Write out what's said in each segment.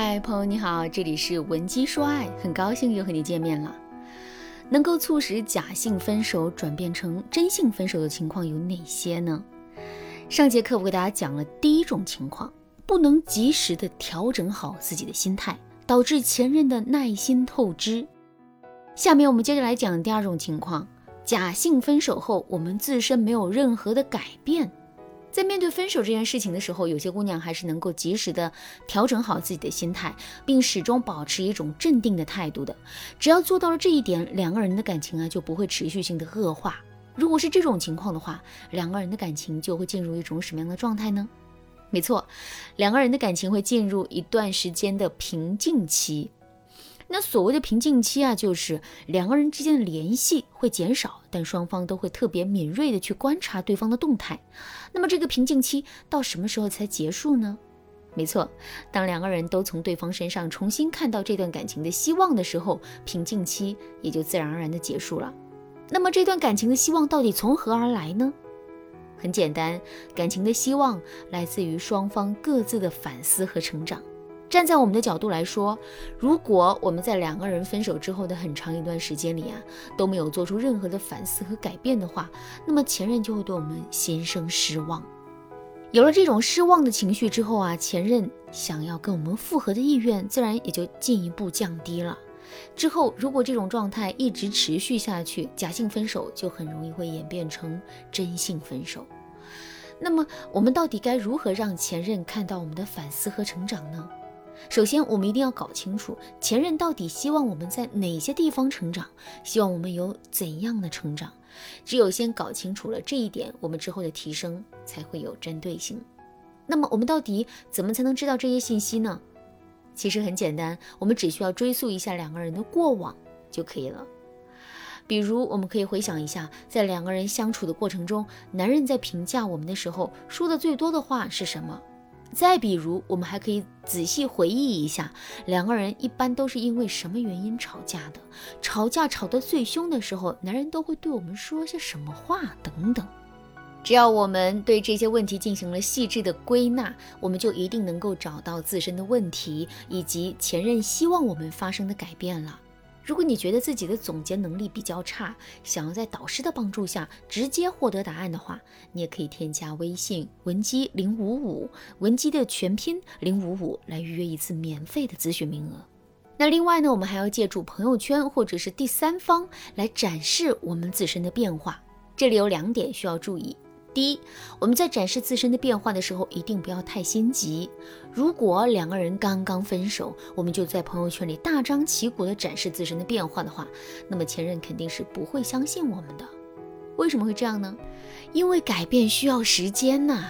嗨，朋友你好，这里是文姬说爱，很高兴又和你见面了。能够促使假性分手转变成真性分手的情况有哪些呢？上节课我给大家讲了第一种情况，不能及时的调整好自己的心态，导致前任的耐心透支。下面我们接着来讲第二种情况，假性分手后，我们自身没有任何的改变。在面对分手这件事情的时候，有些姑娘还是能够及时的调整好自己的心态，并始终保持一种镇定的态度的。只要做到了这一点，两个人的感情啊就不会持续性的恶化。如果是这种情况的话，两个人的感情就会进入一种什么样的状态呢？没错，两个人的感情会进入一段时间的平静期。那所谓的平静期啊，就是两个人之间的联系会减少，但双方都会特别敏锐的去观察对方的动态。那么这个平静期到什么时候才结束呢？没错，当两个人都从对方身上重新看到这段感情的希望的时候，平静期也就自然而然的结束了。那么这段感情的希望到底从何而来呢？很简单，感情的希望来自于双方各自的反思和成长。站在我们的角度来说，如果我们在两个人分手之后的很长一段时间里啊，都没有做出任何的反思和改变的话，那么前任就会对我们心生失望。有了这种失望的情绪之后啊，前任想要跟我们复合的意愿自然也就进一步降低了。之后，如果这种状态一直持续下去，假性分手就很容易会演变成真性分手。那么，我们到底该如何让前任看到我们的反思和成长呢？首先，我们一定要搞清楚前任到底希望我们在哪些地方成长，希望我们有怎样的成长。只有先搞清楚了这一点，我们之后的提升才会有针对性。那么，我们到底怎么才能知道这些信息呢？其实很简单，我们只需要追溯一下两个人的过往就可以了。比如，我们可以回想一下，在两个人相处的过程中，男人在评价我们的时候说的最多的话是什么？再比如，我们还可以仔细回忆一下，两个人一般都是因为什么原因吵架的？吵架吵得最凶的时候，男人都会对我们说些什么话？等等。只要我们对这些问题进行了细致的归纳，我们就一定能够找到自身的问题，以及前任希望我们发生的改变了。如果你觉得自己的总结能力比较差，想要在导师的帮助下直接获得答案的话，你也可以添加微信文姬零五五，文姬的全拼零五五来预约一次免费的咨询名额。那另外呢，我们还要借助朋友圈或者是第三方来展示我们自身的变化。这里有两点需要注意。第一，我们在展示自身的变化的时候，一定不要太心急。如果两个人刚刚分手，我们就在朋友圈里大张旗鼓地展示自身的变化的话，那么前任肯定是不会相信我们的。为什么会这样呢？因为改变需要时间呐，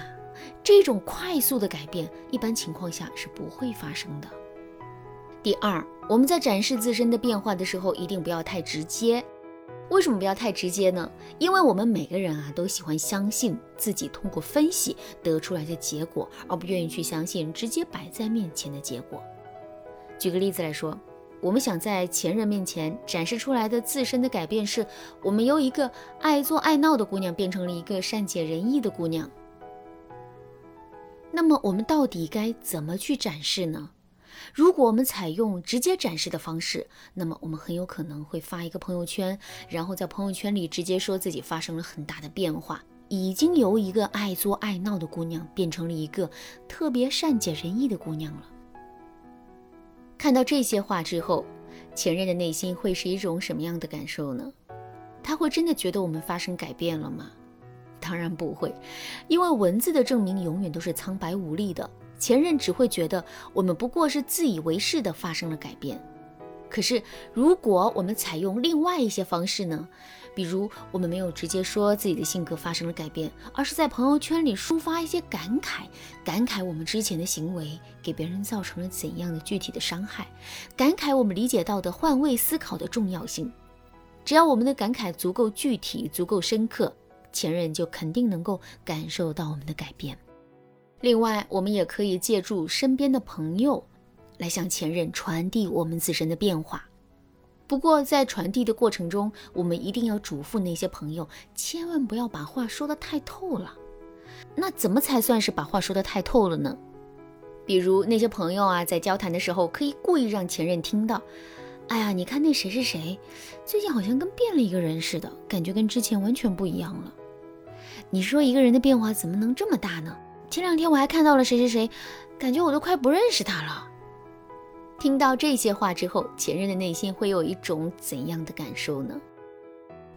这种快速的改变，一般情况下是不会发生的。第二，我们在展示自身的变化的时候，一定不要太直接。为什么不要太直接呢？因为我们每个人啊都喜欢相信自己通过分析得出来的结果，而不愿意去相信直接摆在面前的结果。举个例子来说，我们想在前任面前展示出来的自身的改变，是我们由一个爱作爱闹的姑娘变成了一个善解人意的姑娘。那么我们到底该怎么去展示呢？如果我们采用直接展示的方式，那么我们很有可能会发一个朋友圈，然后在朋友圈里直接说自己发生了很大的变化，已经由一个爱作爱闹的姑娘变成了一个特别善解人意的姑娘了。看到这些话之后，前任的内心会是一种什么样的感受呢？他会真的觉得我们发生改变了吗？当然不会，因为文字的证明永远都是苍白无力的。前任只会觉得我们不过是自以为是的发生了改变，可是如果我们采用另外一些方式呢？比如我们没有直接说自己的性格发生了改变，而是在朋友圈里抒发一些感慨，感慨我们之前的行为给别人造成了怎样的具体的伤害，感慨我们理解到的换位思考的重要性。只要我们的感慨足够具体、足够深刻，前任就肯定能够感受到我们的改变。另外，我们也可以借助身边的朋友，来向前任传递我们自身的变化。不过，在传递的过程中，我们一定要嘱咐那些朋友，千万不要把话说得太透了。那怎么才算是把话说得太透了呢？比如那些朋友啊，在交谈的时候，可以故意让前任听到：“哎呀，你看那谁是谁，最近好像跟变了一个人似的，感觉跟之前完全不一样了。”你说一个人的变化怎么能这么大呢？前两天我还看到了谁谁谁，感觉我都快不认识他了。听到这些话之后，前任的内心会有一种怎样的感受呢？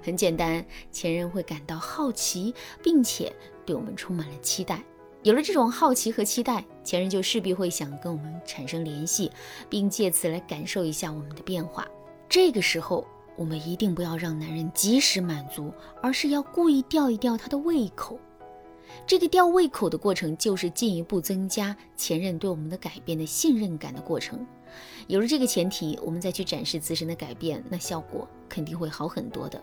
很简单，前任会感到好奇，并且对我们充满了期待。有了这种好奇和期待，前任就势必会想跟我们产生联系，并借此来感受一下我们的变化。这个时候，我们一定不要让男人及时满足，而是要故意吊一吊他的胃口。这个吊胃口的过程，就是进一步增加前任对我们的改变的信任感的过程。有了这个前提，我们再去展示自身的改变，那效果肯定会好很多的。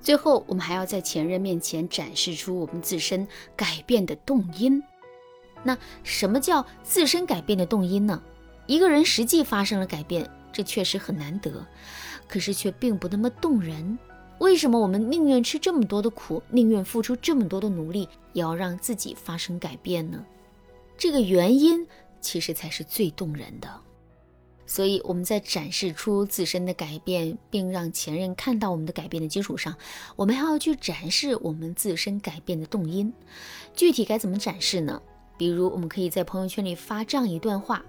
最后，我们还要在前任面前展示出我们自身改变的动因。那什么叫自身改变的动因呢？一个人实际发生了改变，这确实很难得，可是却并不那么动人。为什么我们宁愿吃这么多的苦，宁愿付出这么多的努力，也要让自己发生改变呢？这个原因其实才是最动人的。所以我们在展示出自身的改变，并让前任看到我们的改变的基础上，我们还要去展示我们自身改变的动因。具体该怎么展示呢？比如，我们可以在朋友圈里发这样一段话：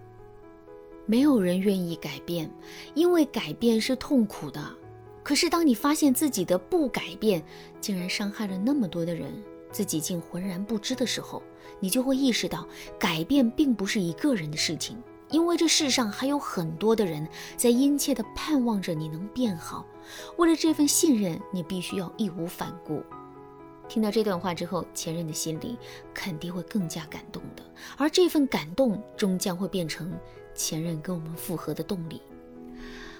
没有人愿意改变，因为改变是痛苦的。可是，当你发现自己的不改变竟然伤害了那么多的人，自己竟浑然不知的时候，你就会意识到，改变并不是一个人的事情。因为这世上还有很多的人在殷切地盼望着你能变好，为了这份信任，你必须要义无反顾。听到这段话之后，前任的心里肯定会更加感动的，而这份感动终将会变成前任跟我们复合的动力。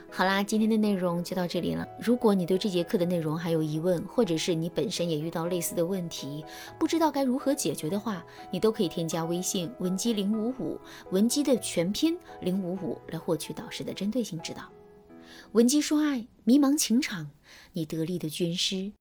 好啦，今天的内容就到这里了。如果你对这节课的内容还有疑问，或者是你本身也遇到类似的问题，不知道该如何解决的话，你都可以添加微信文姬零五五，文姬的全拼零五五来获取导师的针对性指导。文姬说爱，迷茫情场，你得力的军师。